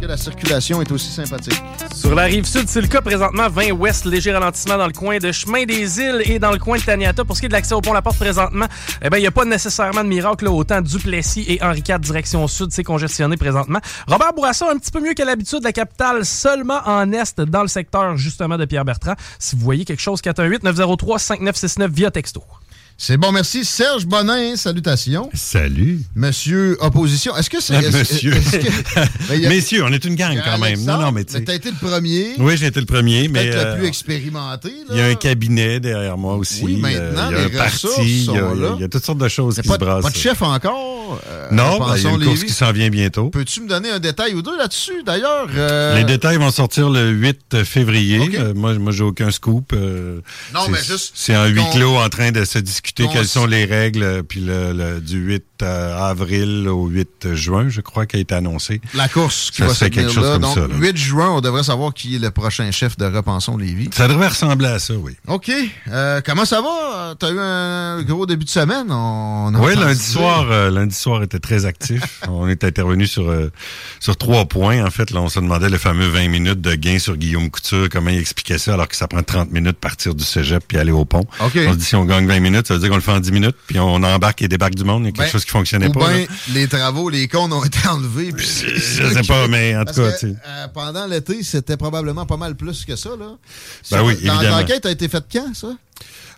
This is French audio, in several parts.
Que la circulation est aussi sympathique. Sur la rive sud, c'est le cas présentement. 20 ouest, léger ralentissement dans le coin de Chemin des Îles et dans le coin de Taniata. Pour ce qui est de l'accès au pont La Porte présentement, eh ben, il n'y a pas nécessairement de miracle. Là. Autant Duplessis et Henri IV, direction sud, c'est congestionné présentement. Robert Bourassa, un petit peu mieux qu'à l'habitude, la capitale seulement en est dans le secteur justement de Pierre-Bertrand. Si vous voyez quelque chose, 418-903-5969 via texto. C'est bon, merci. Serge Bonin, salutations. Salut. Monsieur Opposition. Est-ce que c'est. Monsieur. que- Ben, a- Messieurs, on est une gang quand même. Non, non, mais tu sais. t'as été le premier. Oui, j'ai été le premier, mais. Peut-être euh, le plus expérimenté. Il y a un cabinet derrière moi aussi. Oui, maintenant, euh, il y a un les parti. ressources Il y, a, sont il y a- là. il y a toutes sortes de choses Mais qui pas, se de- brassent. pas de chef encore. euh, non, ben, il y a une course qui s'en vient bientôt. Peux-tu me donner un détail ou deux là-dessus, d'ailleurs? Euh, Les détails vont sortir le 8 février. Euh, moi, moi j'ai aucun scoop. euh, Non, mais juste C'est en huis clos en train de se discuter quelles sont les règles. euh, Puis le, le- du 8 euh, avril au 8 juin, je crois, qui a été annoncé. La course qui Ça va se quelque chose là. comme Donc, ça, là. 8 juin, on devrait savoir qui est le prochain chef de Repensons Lévis. Ça devrait ressembler à ça, oui. OK. Euh, comment ça va? T'as eu un gros début de semaine? On Oui, lundi dire. soir, euh, lundi soir était très actif. on est intervenu sur euh, sur trois points. En fait, là, on se demandait le fameux 20 minutes de gain sur Guillaume Couture, comment il expliquait ça, alors que ça prend 30 minutes de partir du cégep puis aller au pont. OK. On se dit si on gagne 20 minutes, ça veut dire qu'on le fait en 10 minutes, puis on embarque et débarque du monde. Il y a quelque Ben, chose qui fonctionnait Ou pas. bien là. les travaux, les comptes ont été enlevés. puis Je sais pas, mais en tout cas, que, euh, pendant l'été, c'était probablement pas mal plus que ça. Là. Ben oui. L'enquête a été faite quand, ça?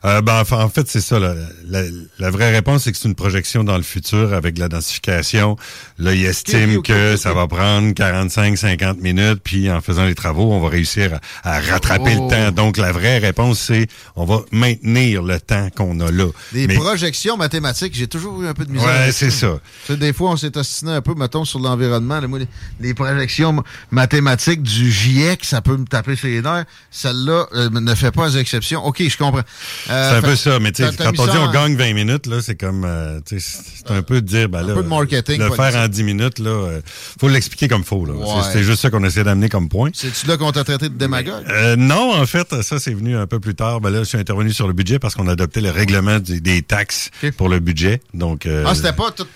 Euh, ben, en fait, c'est ça. là. La, la vraie réponse, c'est que c'est une projection dans le futur avec la densification. Là, il estime que ça va prendre 45-50 minutes, puis en faisant les travaux, on va réussir à, à rattraper Oh. le temps. Donc, la vraie réponse, c'est on va maintenir le temps qu'on a là. Les Mais- projections mathématiques, j'ai toujours eu un peu de misère. Ouais, c'est ça. Sais, des fois, on s'est ostiné un peu, mettons, sur l'environnement. Les, les projections mathématiques du GIEC, ça peut me taper sur les nerfs. Celle-là euh, ne fait pas exception. OK, je comprends. Euh, C'est un fait- peu ça, mais tu sais, quand on dit on en- gagne 20 minutes, là, c'est comme, euh, tu sais, c'est un peu de dire, ben là, peu de marketing le faire en 10 minutes, là, euh, faut l'expliquer comme faut, là. Ouais. C'est- juste ça qu'on essaie d'amener comme point. C'est-tu là qu'on t'a traité de démagogue? Non, en fait, ça c'est venu un peu plus tard. Ben là, je suis intervenu sur le budget parce qu'on a adopté le règlement des taxes pour le budget. Donc, euh, Ah, c'était pas tout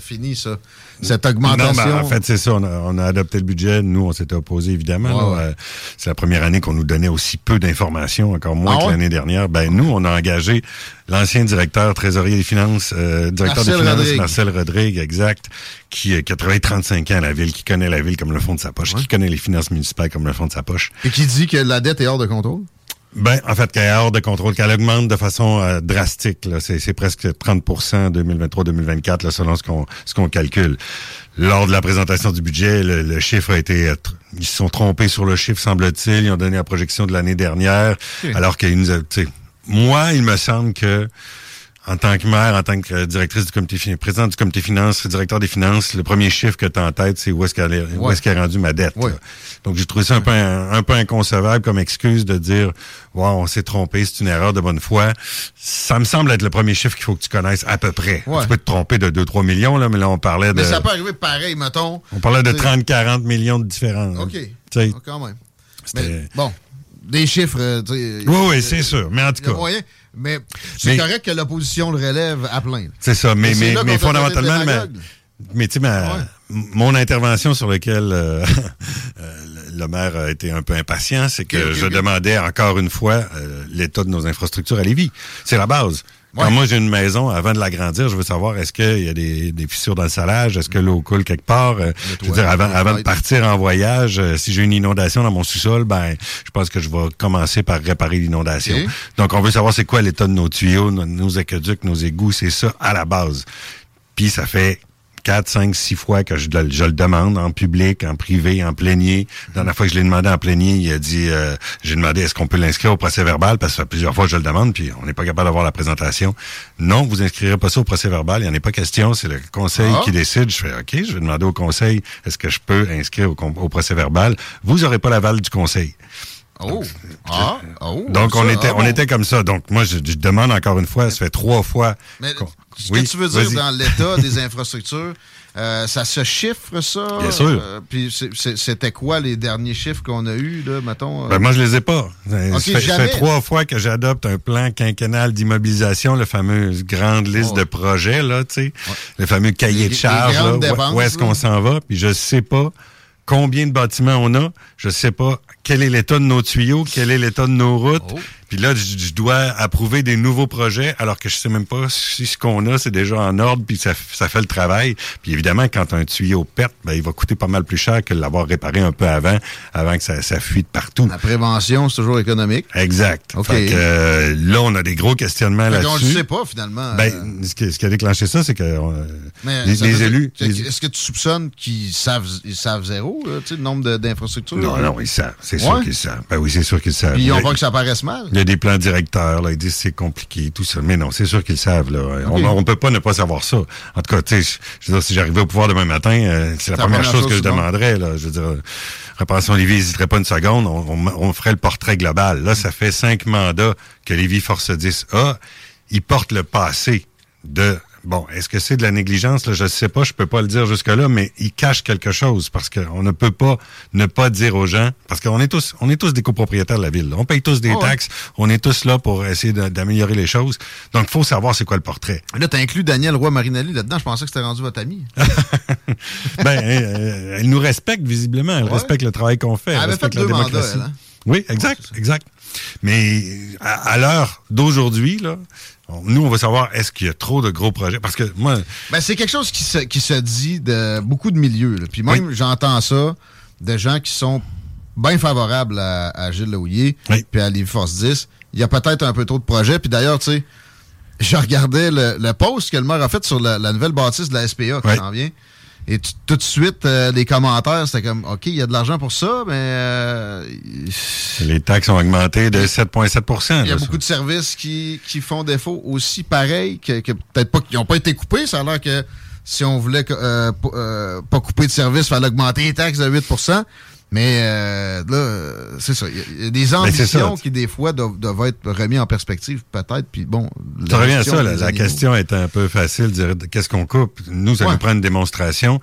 fini, ça. Cette non, augmentation. ben, en fait, c'est ça. On a, on a adopté le budget. Nous, on s'était opposés, évidemment. Ouais. C'est la première année qu'on nous donnait aussi peu d'informations, encore moins Ah que l'année dernière. Ben, nous, on a engagé l'ancien directeur trésorier des finances, euh, directeur Marcel des finances, Rodrigue. Marcel Rodrigue, exact, qui, euh, qui a travaillé 35 ans à la ville, qui connaît la ville comme le fond de sa poche, qui connaît les finances municipales comme le fond de sa poche. Et qui dit que la dette est hors de contrôle? Ben, en fait, qu'elle est hors de contrôle, qu'elle augmente de façon euh, drastique. là. C'est, c'est presque 30 en 2023-2024, là, selon ce qu'on, ce qu'on calcule. Lors de la présentation du budget, le, le chiffre a été... euh, Ils se sont trompés sur le chiffre, semble-t-il. Ils ont donné la projection de l'année dernière, alors qu'ils nous Moi, il me semble que en tant que maire, en tant que euh, directrice du comité présidente du comité finances, directeur des finances, le premier chiffre que tu as en tête, c'est où est-ce qu'elle est, où Ouais. est-ce qu'elle est rendue ma dette. Ouais. Donc j'ai trouvé ça un peu un, un peu inconcevable comme excuse de dire wow, on s'est trompé, c'est une erreur de bonne foi. Ça me semble être le premier chiffre qu'il faut que tu connaisses à peu près. Ouais. Tu peux te tromper de 2-3 millions, là, mais là on parlait de Mais ça peut arriver pareil, mettons. on parlait de T'sais, 30-40 millions de différence. OK. Tu sais, Ah, Quand même. c'était- Mais, bon, des chiffres, euh, Oui, oui, c'est sûr. Mais en tout cas, moyen. Mais c'est correct que l'opposition le relève à plein. C'est ça, mais, Mais mais, fondamentalement, ma- mais tu sais, ma- Ouais. mon intervention sur laquelle euh, euh, le- maire a été un peu impatient, c'est que je demandais encore une fois euh, l'état de nos infrastructures à Lévis. C'est la base. Quand moi j'ai une maison, avant de l'agrandir, je veux savoir est-ce qu'il y a des, des, fissures dans le salage, est-ce que l'eau coule quelque part? Euh, je veux dire, avant, avant de partir en voyage, euh, si j'ai une inondation dans mon sous-sol, ben je pense que je vais commencer par réparer l'inondation. Donc on veut savoir c'est quoi l'état de nos tuyaux, nos, nos aqueducs, nos égouts, c'est ça à la base. Puis ça fait quatre, cinq, six fois que je, je, le demande en public, en privé, en plénier. La dernière fois que je l'ai demandé en plénier, il a dit, euh, j'ai demandé est-ce qu'on peut l'inscrire au procès verbal? Parce que plusieurs fois que je le demande, puis on n'est pas capable d'avoir la présentation. Non, vous inscrirez pas ça au procès verbal, il n'y en a pas question, c'est le conseil ah. qui décide. Je fais OK, je vais demander au conseil est-ce que je peux inscrire au, procès verbal? Vous aurez pas l'aval du conseil. Oh. Ah. oh. Donc, on était, ah on était comme ça. Donc, moi, je, demande encore une fois, ça fait trois fois. Mais ce que tu veux dire dans l'état des infrastructures, euh, ça se chiffre, ça? Bien sûr. Euh, puis c'était quoi les derniers chiffres qu'on a eus, là, mettons? Euh? Ben, moi, je les ai pas. ça, fait, trois fois que j'adopte un plan quinquennal d'immobilisation, la fameuse grande liste oh. de projets, là, tu sais. Le fameux cahier de charges, où est-ce qu'on s'en va, puis je sais pas combien de bâtiments on a, je sais pas quel est l'état de nos tuyaux, quel est l'état de nos routes. Oh. Puis là, je, dois approuver des nouveaux projets alors que je sais même pas si ce qu'on a, c'est déjà en ordre, puis ça, ça fait le travail. Puis évidemment, quand un tuyau pète, ben, il va coûter pas mal plus cher que l'avoir réparé un peu avant, avant que ça, ça fuite partout. La prévention, c'est toujours économique. Exact. Fait que, euh, là, on a des gros questionnements là-dessus. On ne sait pas, finalement. Ben, euh. ce, qui, ce, qui, a déclenché ça, c'est que euh, les, élus... Est-ce que tu soupçonnes qu'ils savent, ils savent zéro, là, le nombre d'infrastructures? Non, non, ils savent. C'est sûr qu'ils savent. Ben oui, c'est sûr qu'ils savent. Puis ils ont pas que ça paraisse mal y a des plans directeurs, là, ils disent c'est compliqué, tout ça. Mais non, c'est sûr qu'ils savent. Là. On ne peut pas ne pas savoir ça. En tout cas, tu sais, je veux dire, si j'arrivais au pouvoir demain matin, euh, c'est la première chose, que je demanderais. Là. Je veux dire, Réparation Lévis n'hésiterait pas une seconde, on, on, ferait le portrait global. Là, ça fait cinq mandats que Lévis Force 10 a. Ils portent le passé de Bon, est-ce que c'est de la négligence? Là, je ne sais pas, je peux pas le dire jusque-là, mais il cache quelque chose parce qu'on ne peut pas ne pas dire aux gens, parce qu'on est tous, on est tous des copropriétaires de la ville. On paye tous des ah taxes, on est tous là pour essayer d'améliorer les choses. Donc, il faut savoir c'est quoi le portrait. Là, tu inclus Daniel Roy-Marinelli là-dedans. Je pensais que c'était rendu votre ami. ben, euh, elle, nous respecte visiblement. Elle respecte le travail qu'on fait. Elle, elle respecte la démocratie. Mandats, hein? Oui, exact, exact. Mais à, à l'heure d'aujourd'hui, là, nous, on veut savoir, est-ce qu'il y a trop de gros projets? Parce que moi... Ben, c'est quelque chose qui se, qui se dit de beaucoup de milieux. Puis même, j'entends ça de gens qui sont bien favorables à, Gilles Lehouillier puis à Livy Force 10. Il y a peut-être un peu trop de projets. Puis d'ailleurs, tu sais, je regardais le, le, post que le maire a fait sur la, nouvelle bâtisse de la SPA qui s'en vient. Et tout de suite, euh, les commentaires, c'était comme, OK, il y a de l'argent pour ça, mais... Euh, les taxes ont augmenté de 7,7% Il y a beaucoup de services qui, qui font défaut aussi, pareil, que, peut-être pas, qu'ils n'ont pas été coupés. Ça a l'air que si on voulait euh, pas couper de services, il fallait augmenter les taxes de 8 mais euh, là, c'est ça. Il y, a des ben, ambitions qui, des fois, doivent, être remis en perspective, peut-être. Puis bon. Ça revient à ça. La, question est un peu facile. dire Qu'est-ce qu'on coupe? Nous, ça nous prend une démonstration.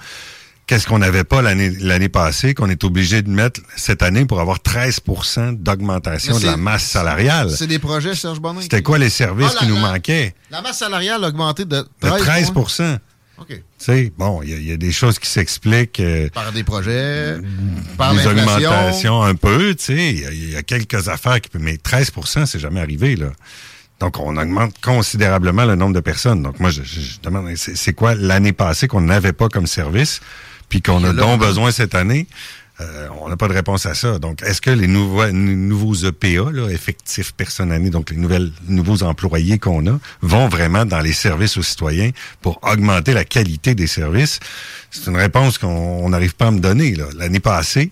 Qu'est-ce qu'on n'avait pas l'année passée, qu'on est obligé de mettre cette année pour avoir 13% d'augmentation de la masse salariale? C'est des projets, Serge Bonin? C'était quoi les services ah, qui nous manquaient? La masse salariale a augmenté de 13, de 13 OK. Sais, bon, il y, a des choses qui s'expliquent. Euh, par des projets, par des augmentations un peu, tu sais. Il y, a quelques affaires qui peuvent. Mais 13% c'est jamais arrivé, là. Donc, on augmente considérablement le nombre de personnes. Donc, moi, je, je demande, c'est quoi l'année passée qu'on n'avait pas comme service, puis qu'on a donc besoin cette année? Euh, on n'a pas de réponse à ça. Donc, est-ce que les nouveaux, nouveaux EPA, là, effectifs personnalisés, donc les nouvelles, nouveaux employés qu'on a, vont vraiment dans les services aux citoyens pour augmenter la qualité des services? C'est une réponse qu'on n'arrive pas à me donner. L'année passée,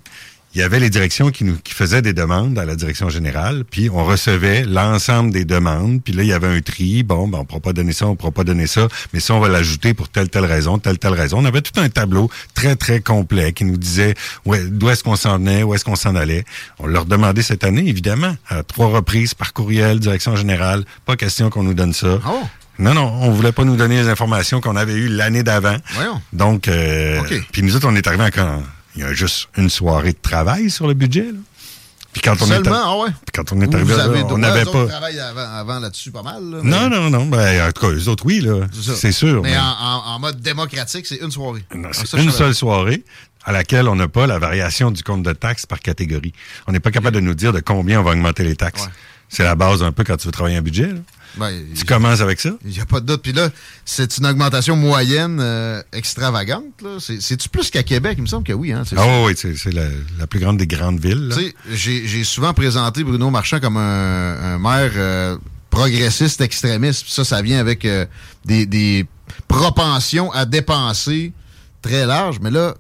il y avait les directions qui nous qui faisaient des demandes à la direction générale, puis on recevait l'ensemble des demandes, puis là il y avait un tri, bon, ben on pourra pas donner ça, on pourra pas donner ça, mais ça on va l'ajouter pour telle telle raison, telle telle raison. On avait tout un tableau très très complet qui nous disait ouais, d'où est-ce qu'on s'en venait, où est-ce qu'on s'en allait. On leur demandait cette année évidemment à trois reprises par courriel, direction générale, pas question qu'on nous donne ça. Oh. Non, non, on voulait pas nous donner les informations qu'on avait eues l'année d'avant. Donc, euh, puis nous autres, on est arrivé à quand il y a juste une soirée de travail sur le budget. Là. Puis quand on Seulement, est ah ouais. Puis quand on est arrivé là, on n'avait pas. travail avant, avant là-dessus pas mal. Là, Non, non, non. Ben, en tout cas, eux autres, oui, là. C'est sûr. Mais, En, en, mode démocratique, c'est une soirée. C'est une seule soirée à laquelle on n'a pas la variation du compte de taxes par catégorie. On n'est pas capable de nous dire de combien on va augmenter les taxes. C'est la base un peu quand tu veux travailler un budget. Là. Ben, tu commences avec ça? Il n'y a pas de doute. Puis là, c'est une augmentation moyenne euh, extravagante. C'est-tu plus qu'à Québec? Il me semble que oui. Hein, ah oui, c'est la, plus grande des grandes villes. J'ai souvent présenté Bruno Marchand comme un, maire euh, progressiste extrémiste. Ça, ça vient avec euh, des, des propensions à dépenser très larges. Mais là,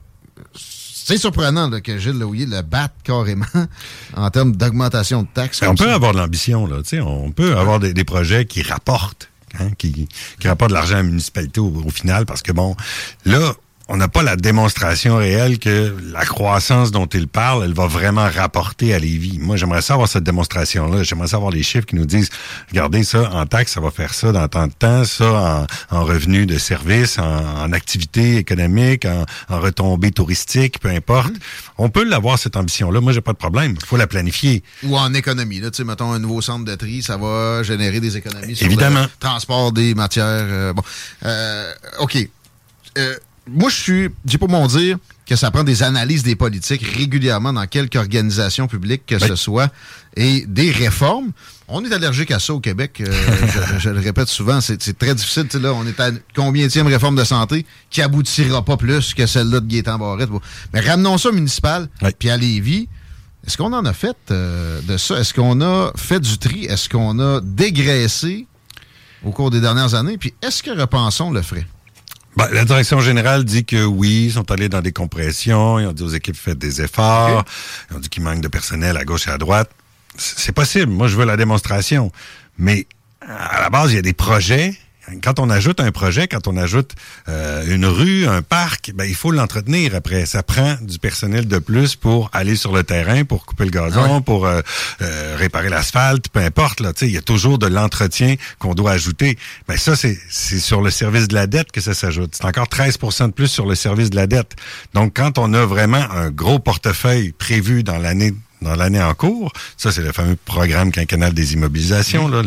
c'est surprenant que Gilles Louis le batte carrément en termes d'augmentation de taxes. On peut avoir de l'ambition, là. On peut avoir des, projets qui rapportent, hein, qui, qui rapportent de l'argent à la municipalité au, final, parce que bon, là, on n'a pas la démonstration réelle que la croissance dont il parle, elle va vraiment rapporter à Lévis. Moi, j'aimerais savoir cette démonstration-là. J'aimerais savoir les chiffres qui nous disent, regardez ça, en taxes, ça va faire ça dans tant de temps, ça en, en revenus de services, en, activité économique, en, en retombées touristiques, peu importe. Mmh. On peut l'avoir, cette ambition-là. Moi, j'ai pas de problème. Il faut la planifier. Ou en économie. Là, tu sais, mettons un nouveau centre de tri, ça va générer des économies sur Évidemment. le transport des matières. Euh, bon, euh, OK. Euh, moi, je suis, j'ai pas mon dire que ça prend des analyses des politiques régulièrement dans quelque organisation publique que ce soit et des réformes. On est allergique à ça au Québec. Euh, je, le répète souvent, c'est très difficile. Là, on est à combien de réforme de santé qui aboutira pas plus que celle-là de Gaétan Barrette. Mais ramenons ça au municipal, puis à Lévis. Est-ce qu'on en a fait euh, de ça? Est-ce qu'on a fait du tri? Est-ce qu'on a dégraissé au cours des dernières années? Puis est-ce que Repensons le ferait? Ben, la direction générale dit que oui, ils sont allés dans des compressions, ils ont dit aux équipes faites des efforts, ils ont dit qu'il manque de personnel à gauche et à droite. C'est possible, moi je veux la démonstration. Mais à la base, il y a des projets quand on ajoute un projet, quand on ajoute euh, une rue, un parc, ben, il faut l'entretenir après. Ça prend du personnel de plus pour aller sur le terrain, pour couper le gazon, pour euh, euh, réparer l'asphalte, peu importe. Là, il y a toujours de l'entretien qu'on doit ajouter. Ben, ça, c'est sur le service de la dette que ça s'ajoute. C'est encore 13% de plus sur le service de la dette. Donc, quand on a vraiment un gros portefeuille prévu dans l'année dans l'année en cours. Ça, c'est le fameux programme quinquennal des immobilisations, là,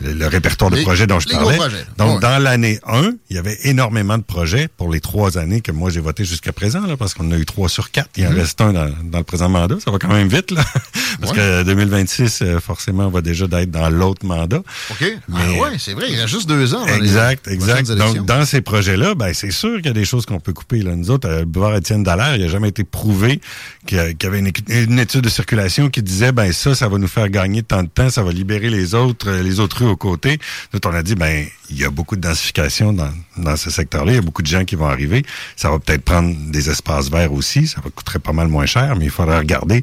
le, répertoire de projets dont je parlais. Donc, dans l'année 1, il y avait énormément de projets pour les trois années que moi j'ai voté jusqu'à présent, là, parce qu'on a eu trois sur quatre. Il en mhm. reste un dans, le présent mandat. Ça va quand même vite, là. parce que 2026, euh, forcément, va déjà d'être dans l'autre mandat. OK. Mais, ah ouais, c'est vrai, il reste juste deux ans. exact, exact. Donc, dans ces projets-là, ben, c'est sûr qu'il y a des choses qu'on peut couper. Là. Nous autres, le boulevard Étienne Dallaire, il n'a jamais été prouvé qu'il y avait une, une étude de circulation qui disait ben ça, ça va nous faire gagner tant de temps, ça va libérer les autres, euh, les autres rues aux côtés. Nous, on a dit ben il y a beaucoup de densification dans, dans ce secteur-là, il y a beaucoup de gens qui vont arriver. Ça va peut-être prendre des espaces verts aussi, ça va coûter pas mal moins cher, mais il faudra regarder.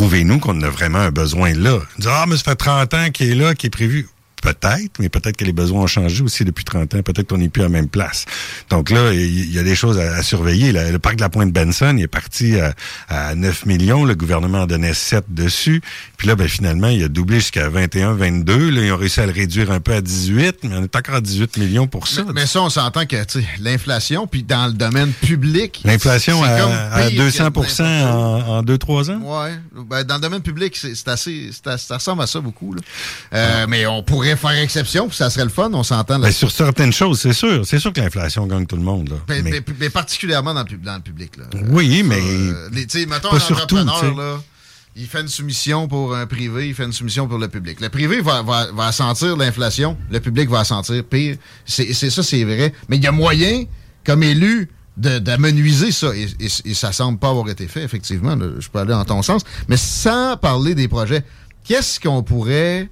Prouvez-nous qu'on a vraiment un besoin là. Ah, mais ça fait 30 ans qu'il est là, qui est prévu. Peut-être, mais peut-être que les besoins ont changé aussi depuis 30 ans. Peut-être qu'on n'est plus à la même place. Donc là, il y, a des choses à, surveiller. Le parc de la Pointe-Benson il est parti à, 9 millions. Le gouvernement en donnait 7 dessus. Puis là, ben, finalement, il a doublé jusqu'à 21, 22. Là, ils ont réussi à le réduire un peu à 18, mais on est encore à 18 millions pour ça. Mais, ça, on s'entend que l'inflation, puis dans le domaine public... L'inflation à, 200% en 2-3 ans? Oui. Ben, dans le domaine public, c'est assez, ça ressemble à ça beaucoup. Euh, mais on pourrait faire exception, puis ça serait le fun, on s'entend. Ben, sur certaines choses, c'est sûr. C'est sûr que l'inflation gagne tout le monde. Là. Ben, mais, particulièrement dans le, dans le public. Là. Oui, mais. Euh, mettons, pas un surtout, là, il fait une soumission pour un privé, il fait une soumission pour le public. Le privé va, va, va sentir l'inflation, le public va sentir pire. C'est ça, c'est vrai. Mais il y a moyen, comme élu, d'amenuiser ça. Et, et, ça semble pas avoir été fait, effectivement. je peux aller en ton sens. Mais sans parler des projets, qu'est-ce qu'on pourrait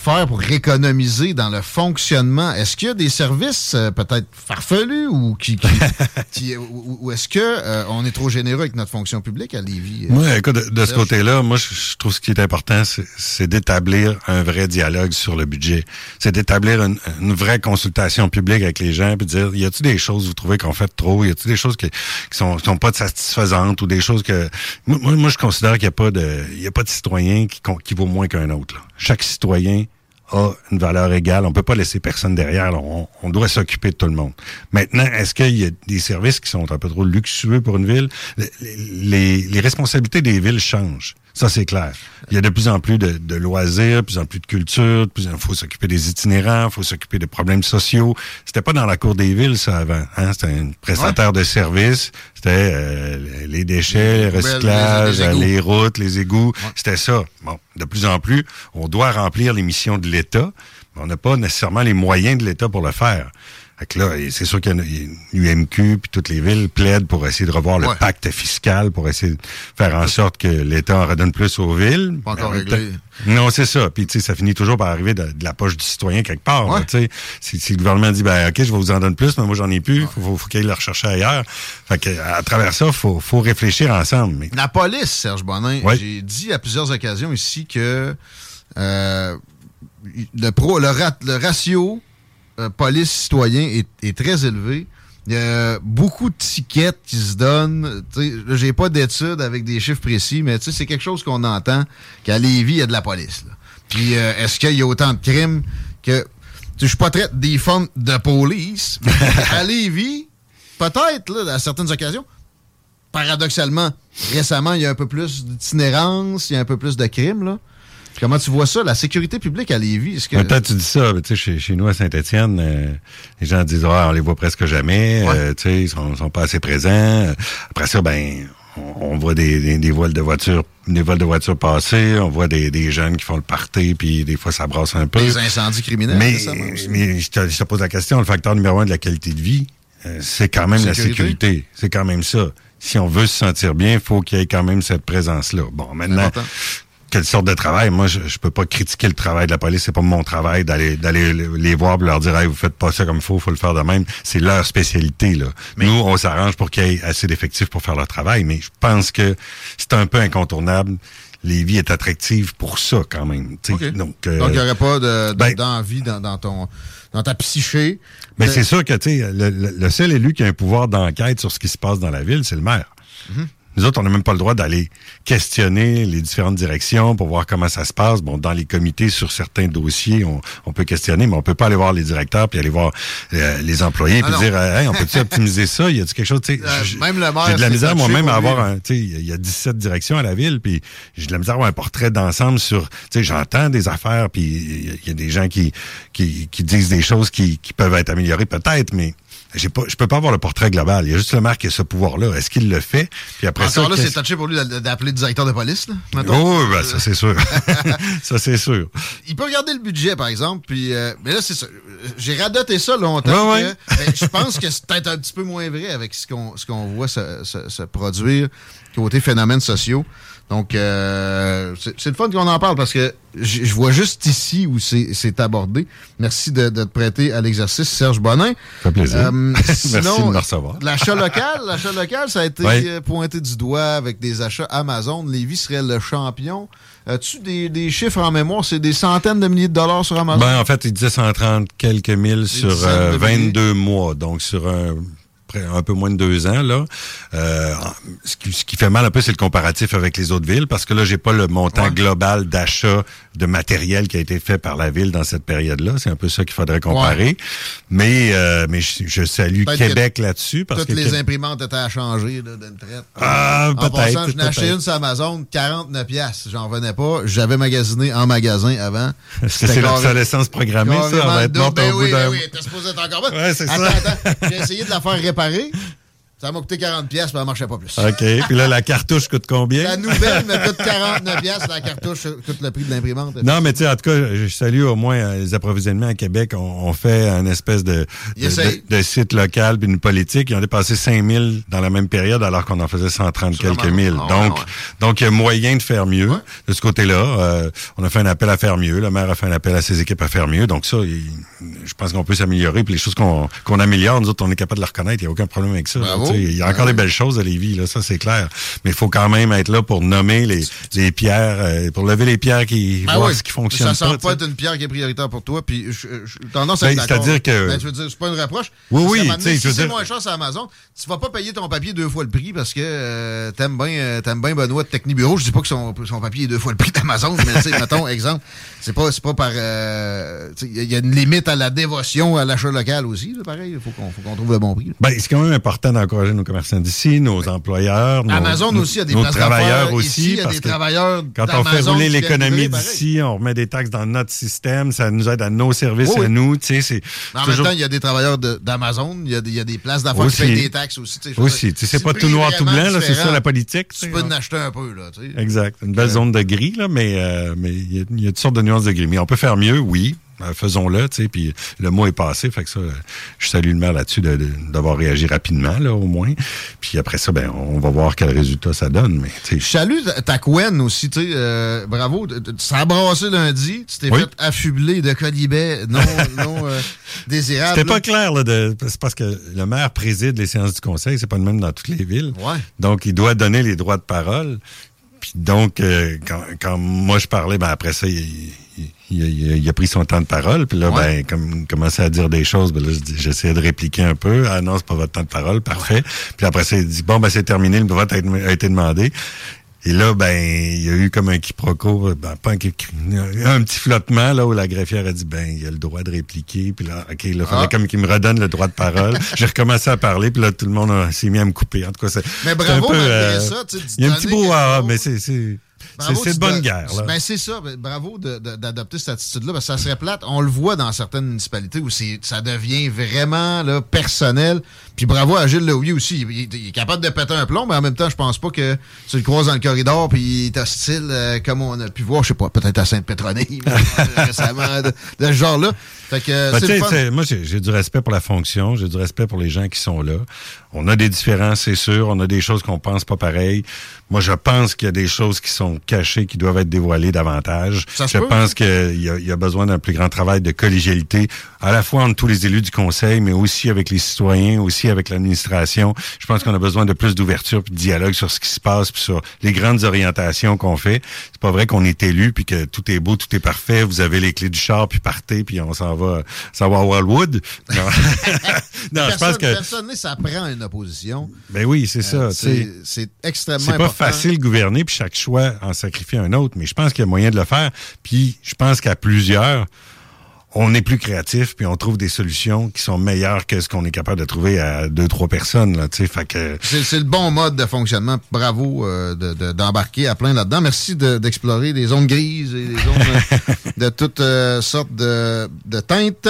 faire pour économiser dans le fonctionnement? Est-ce qu'il y a des services euh, peut-être farfelus ou qui, ou, est-ce que euh, on est trop généreux avec notre fonction publique à Lévis? Oui, écoute, de, ce côté-là, moi, je, trouve ce qui est important, c'est d'établir un vrai dialogue sur le budget. C'est d'établir une, vraie consultation publique avec les gens, puis de dire, y a-t-il des choses vous trouvez qu'on fait trop? Y a-t-il des choses qui, qui sont, sont pas satisfaisantes ou des choses que moi, moi je considère qu'il n'y a pas de, il y a pas de citoyen qui, qui vaut moins qu'un autre. Là. Chaque citoyen a une valeur égale. On peut pas laisser personne derrière. On, doit s'occuper de tout le monde. Maintenant, est-ce qu'il y a des services qui sont un peu trop luxueux pour une ville? Les responsabilités des villes changent. Ça, c'est clair. Il y a de plus en plus de, de loisirs, de plus en plus de culture, il faut s'occuper des itinérants, il faut s'occuper des problèmes sociaux. C'était pas dans la cour des villes, ça, avant. Hein? C'était un prestataire de services. C'était euh, les déchets, le recyclage, les, routes, les égouts. C'était ça. Bon, de plus en plus, on doit remplir les missions de l'État, mais on n'a pas nécessairement les moyens de l'État pour le faire. Fait là, c'est sûr qu'il y a UMQ puis toutes les villes plaident pour essayer de revoir le pacte fiscal, pour essayer de faire en sorte que l'État en redonne plus aux villes. Pas encore réglé. Non, c'est ça. Puis tu sais, ça finit toujours par arriver de, la poche du citoyen quelque part. Tu sais, si, le gouvernement dit ben ok, je vais vous en donner plus, mais moi j'en ai plus, faut, faut, qu'il le rechercher ailleurs. Fait que à travers ça, faut, faut réfléchir ensemble. La police, Serge Bonin, j'ai dit à plusieurs occasions ici que euh, le pro, le, le ratio police citoyen est, très élevé. Il y a beaucoup de tickets qui se donnent. J'ai pas d'études avec des chiffres précis, mais c'est quelque chose qu'on entend qu'à Lévis, il y a de la police. Puis euh, est-ce qu'il y a autant de crimes que. Je suis pas très des formes de police. à Lévis, peut-être, à certaines occasions, paradoxalement, récemment, il y a un peu plus d'itinérance, il y a un peu plus de crimes. Là. Comment tu vois ça, la sécurité publique à Lévis? Est-ce que... tu dis ça, tu sais, chez, chez, nous à Saint-Étienne, euh, les gens disent ah, on les voit presque jamais, euh, tu sais, ils sont, sont pas assez présents. Après ça, ben on, voit des, des, vols de voitures des vols de voitures passer, on voit des, des jeunes qui font le party, puis des fois ça brasse un peu. Des incendies criminels. Mais, mais je, te, je, te, pose la question, le facteur numéro un de la qualité de vie, euh, c'est quand même la sécurité. C'est quand même ça. Si on veut se sentir bien, il faut qu'il y ait quand même cette présence-là. Bon, maintenant, quelle sorte de travail. Moi, je, je peux pas critiquer le travail de la police. C'est pas mon travail d'aller d'aller les voir et leur dire hey, vous faites pas ça comme il faut, faut le faire de même. C'est leur spécialité. Là. Mais, Nous, on s'arrange pour qu'il y ait assez d'effectifs pour faire leur travail. Mais je pense que c'est un peu incontournable. Lévis est attractive pour ça quand même. Donc, euh, Donc, il n'y aurait pas ben d'envie dans, dans, ton dans ta psyché. Mais c'est sûr que sais, le, le, seul élu qui a un pouvoir d'enquête sur ce qui se passe dans la ville, c'est le maire. Mm-hmm. Nous autres, on n'a même pas le droit d'aller questionner les différentes directions pour voir comment ça se passe. Bon, dans les comités, sur certains dossiers, on, peut questionner, mais on peut pas aller voir les directeurs puis aller voir euh, les employés puis ah dire, hey, on peut-tu optimiser ça? Y a-tu quelque chose? Euh, même le maire. J'ai de la misère moi-même à avoir un, tu sais, il y a 17 directions à la ville puis j'ai de la misère à avoir un portrait d'ensemble sur, tu sais, j'entends des affaires puis il y a des gens qui, qui, qui disent des choses qui, qui peuvent être améliorées peut-être, mais j'ai pas, je peux pas avoir le portrait global. Il y a juste le maire qui a ce pouvoir-là. Est-ce qu'il le fait? Puis après Encore ça, là, c'est touché pour lui d'appeler le directeur de police, là, Oh, ben, ça, c'est sûr. ça, c'est sûr. Il peut regarder le budget, par exemple, puis, euh, mais là, c'est ça. J'ai radoté ça longtemps. Ben, je pense que c'est peut-être un petit peu moins vrai avec ce qu'on, ce qu'on voit se, se, se produire côté phénomènes sociaux. Donc, euh, c'est le fun qu'on en parle parce que je vois juste ici où c'est abordé. Merci de, te prêter à l'exercice, Serge Bonin. Ça fait plaisir. Euh, Merci de me recevoir. L'achat local, l'achat local, ça a été euh, pointé du doigt avec des achats Amazon. Lévis serait le champion. As-tu des, des, chiffres en mémoire? C'est des centaines de milliers de dollars sur Amazon? Ben, en fait, il disait 130 quelques mille sur 22 mois. Donc, sur un un peu moins de deux ans. Là. Euh, ce, qui, fait mal un peu, c'est le comparatif avec les autres villes, parce que là, j'ai pas le montant global d'achat de matériel qui a été fait par la ville dans cette période-là. C'est un peu ça qu'il faudrait comparer. Mais, euh, mais je, salue Québec là-dessus. parce Toutes les imprimantes étaient à changer d'une traite. Ah, peut-être. Je n'ai acheté une sur Amazon, 49 pièces. J'en revenais pas. J'avais magasiné en magasin avant. Est-ce que c'est l'obsolescence programmée, ça? va être ben, oui, oui, oui, t'es supposé être encore Ouais, c'est ça. Attends, attends. J'ai essayé de la faire réparer comparer. Ça m'a coûté 40$, mais elle marchait pas plus. OK. Puis là, la cartouche coûte combien? La nouvelle me coûte 49$, la cartouche coûte le prix de l'imprimante. Non, mais tu sais, en tout cas, je salue au moins euh, les approvisionnements à Québec. On, fait un espèce de, de, de, site local puis une politique. Ils ont dépassé 5000 dans la même période alors qu'on en faisait 130 quelques mille. Ah donc, donc, il y a moyen de faire mieux de ce côté-là. Euh, on a fait un appel à faire mieux. Le maire a fait un appel à ses équipes à faire mieux. Donc ça, je pense qu'on peut s'améliorer. Puis les choses qu'on qu'on améliore, nous autres, on est capable de le reconnaître. Il n'y a aucun problème avec ça. Il y a encore des belles choses à Lévis, là, ça c'est clair. Mais il faut quand même être là pour nommer les, les pierres, euh, pour lever les pierres qui ben ce qui fonctionne ça pas. Ça pas être une pierre qui est prioritaire pour toi. Puis je, tendance à ben, C'est-à-dire que... Ben, veux dire, c'est pas une reproche. Oui, oui. Si c'est moins cher sur Amazon, tu vas pas payer ton papier deux fois le prix parce que euh, t'aimes bien euh, bien Benoît de Technibureau. Je dis pas que son, son papier est deux fois le prix d'Amazon, mais tu sais, mettons, exemple, c'est pas, pas par... Il y a une limite à la dévotion à l'achat local aussi, pareil. Il faut qu'on trouve le bon prix. Ben, c'est quand même important d'encourager nos commerçants d'ici, nos employeurs, nos, Amazon aussi a des nos travailleurs aussi. Ici, travailleurs quand on fait rouler l'économie d'ici, on remet des taxes dans notre système, ça nous aide à nos services à nous. Tu sais, en même temps, il y a des travailleurs d'Amazon, il, il, y a des places d'affaires qui payent des taxes aussi. Aussi, c'est pas tout noir tout blanc, c'est ça la politique. Tu peux en acheter un peu. Là, exact. Une belle zone de gris, là, mais euh, mais il y, a toutes sortes de nuances de gris. Mais on peut faire mieux, oui. Ben, faisons-le, tu sais, puis le mois est passé, fait que ça, je salue le maire là-dessus d'avoir réagi rapidement, là, au moins. Puis après ça, ben, on va voir quel résultat ça donne, mais, tu Je salue ta Quen aussi, tu sais, euh, bravo, ça a brassé lundi, tu t'es fait affubler de colibets non, non euh, désirables. C'était pas clair, là, c'est parce que le maire préside les séances du conseil, c'est pas le même dans toutes les villes. Ouais. Donc, il doit donner les droits de parole. Puis donc, euh, quand, moi je parlais, ben après ça, il, il, a pris son temps de parole. Puis là, ben, comme il commençait à dire des choses, ben là, j'essayais de répliquer un peu. Ah non, c'est pas votre temps de parole, parfait. Puis après ça, il dit Bon, ben c'est terminé, le vote a été demandé. Et là, ben, il y a eu comme un quiproquo, ben, pas un, un petit flottement, là, où la greffière a dit, ben, il a le droit de répliquer. Puis là, OK, là, il fallait ah. comme qu'il me redonne le droit de parole. J'ai recommencé à parler, puis là, tout le monde s'est mis à me couper. En tout cas, c'est. Mais bravo, un peu, euh, ça, tu Il y a un petit brouhaha, mais c'est. C'est de bonne guerre. Ben c'est ça. Ben, bravo d'adopter cette attitude-là. Parce que ça serait plate. On le voit dans certaines municipalités où ça devient vraiment là, personnel. Puis bravo à Gilles Leouillet aussi. Il, est capable de péter un plomb, mais en même temps, je pense pas que tu le croises dans le corridor puis il est hostile euh, comme on a pu voir, je sais pas, peut-être à Sainte-Pétronille récemment, de, ce genre-là. Fait que, ben, moi, j'ai du respect pour la fonction, j'ai du respect pour les gens qui sont là. On a des différences, c'est sûr. On a des choses qu'on pense pas pareil. Moi, je pense qu'il y a des choses qui sont cachées, qui doivent être dévoilées davantage. je pense qu'il y, y, a besoin d'un plus grand travail de collégialité, à la fois entre tous les élus du conseil, mais aussi avec les citoyens, aussi avec l'administration. Je pense qu'on a besoin de plus d'ouverture, puis de dialogue sur ce qui se passe, puis sur les grandes orientations qu'on fait. C'est pas vrai qu'on est élu, puis que tout est beau, tout est parfait. Vous avez les clés du char, puis partez, puis on s'en va, ça va à Wildwood. Non, non je pense que personne ça prend une opposition. Ben oui, c'est ça. Euh, c'est extrêmement important facile de gouverner, puis chaque choix en sacrifie un autre, mais je pense qu'il y a moyen de le faire. Puis je pense qu'à plusieurs, on est plus créatif, puis on trouve des solutions qui sont meilleures que ce qu'on est capable de trouver à deux, trois personnes. Là, fait que... c'est, le bon mode de fonctionnement. Bravo euh, d'embarquer à plein là-dedans. Merci d'explorer des zones grises et des zones de toutes euh, sortes de, de teintes.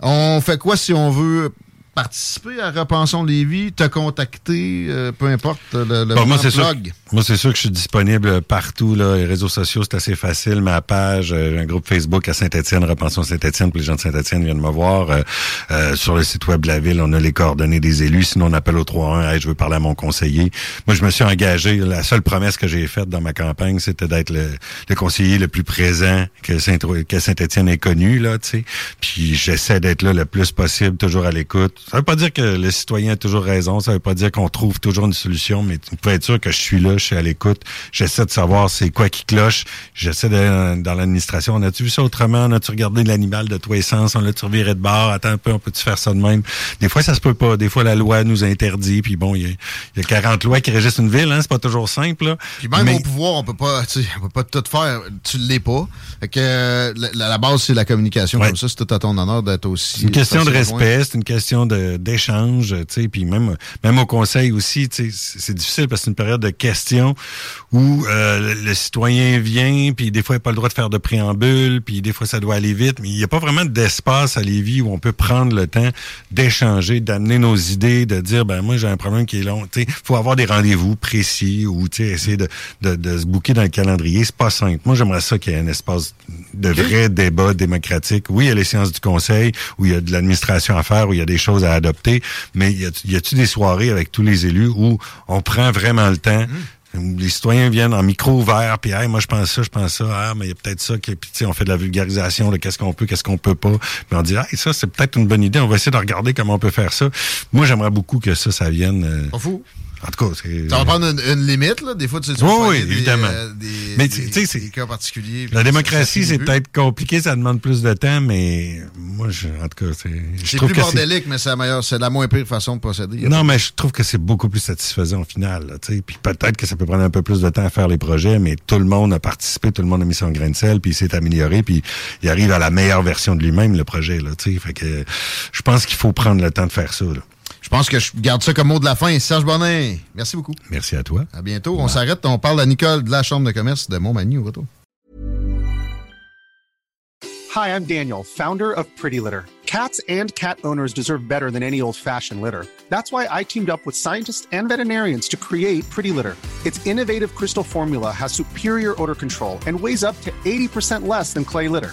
On fait quoi si on veut participer à Repensons Lévis, te contacter, euh, peu importe le, le moi, c'est sûr, moi, c'est sûr que je suis disponible partout. Là. Les réseaux sociaux, c'est assez facile. Ma page, euh, un groupe Facebook à Saint-Étienne, Repensons Saint-Étienne, puis les gens de Saint-Étienne viennent me voir. Euh, sur le site web de la ville, on a les coordonnées des élus. Sinon, on appelle au 31 hey, je veux parler à mon conseiller. Moi, je me suis engagé. La seule promesse que j'ai faite dans ma campagne, c'était d'être le, conseiller le plus présent que Saint-Étienne ait connu. Là, Puis j'essaie d'être là le plus possible, toujours à l'écoute ça veut pas dire que le citoyen a toujours raison, ça veut pas dire qu'on trouve toujours une solution, mais tu peux être sûr que je suis là, je suis à l'écoute, j'essaie de savoir c'est quoi qui cloche, j'essaie de, dans l'administration, on a-tu vu ça autrement, on a-tu regardé l'animal de tous les sens, on l'a-tu reviré de bord, attends un peu, on peut-tu faire ça de même? Des fois, ça se peut pas, des fois, la loi nous interdit, puis bon, il y, a 40 lois qui régissent une ville, hein, c'est pas toujours simple, là. Puis même au pouvoir, on peut pas, on peut pas tout faire, tu l'es pas. Fait que la, base, c'est la communication, comme ça, c'est tout à ton honneur d'être aussi... C'est une question de respect, c'est une question de d'échange, tu sais, puis même, même au conseil aussi, tu sais, c'est difficile parce que c'est une période de questions où euh, le, citoyen vient, puis des fois, il n'a pas le droit de faire de préambule, puis des fois, ça doit aller vite, mais il n'y a pas vraiment d'espace à Lévis où on peut prendre le temps d'échanger, d'amener nos idées, de dire, ben moi, j'ai un problème qui est long. Tu sais, faut avoir des rendez-vous précis ou, tu sais, essayer de, de, de se bouquer dans le calendrier. C'est pas simple. Moi, j'aimerais ça qu'il y ait un espace de vrai débat démocratique. Oui, il y a les séances du conseil, où il y a de l'administration à faire, où il y a des choses à adopter, mais y a-tu des soirées avec tous les élus où on prend vraiment le temps mmh. les citoyens viennent en micro ouvert, puis hey, moi je pense ça, je pense ça, ah, mais il y a peut-être ça, puis on fait de la vulgarisation de qu'est-ce qu'on peut, qu'est-ce qu'on peut pas, puis on dit hey, ça c'est peut-être une bonne idée, on va essayer de regarder comment on peut faire ça. Moi j'aimerais beaucoup que ça, ça vienne. Euh. En tout cas, c'est. Ça va prendre une, limite, là. Des fois, tu sais, oui, oui, évidemment. Euh, des, mais tu sais, c'est. cas particuliers. La démocratie, c'est peut-être compliqué, ça demande plus de temps, mais moi, je, en tout cas, c'est. C'est plus bordélique, mais c'est la meilleure, c'est la moins pire façon de procéder. Non, mais je trouve que c'est beaucoup plus satisfaisant au final, tu sais. Puis peut-être que ça peut prendre un peu plus de temps à faire les projets, mais tout le monde a participé, tout le monde a mis son grain de sel, puis il s'est amélioré, puis il arrive à la meilleure version de lui-même, le projet, là, tu sais. Fait que je pense qu'il faut prendre le temps de faire ça, là. Je pense que je garde ça comme mot de la fin. Serge Bonnet, merci beaucoup. Merci à toi. À bientôt. On s'arrête. On parle à Nicole de la Chambre de commerce de Montmagny au retour. Hi, I'm Daniel, founder of Pretty Litter. Cats and cat owners deserve better than any old-fashioned litter. That's why I teamed up with scientists and veterinarians to create Pretty Litter. Its innovative crystal formula has superior odor control and weighs up to 80% less than clay litter.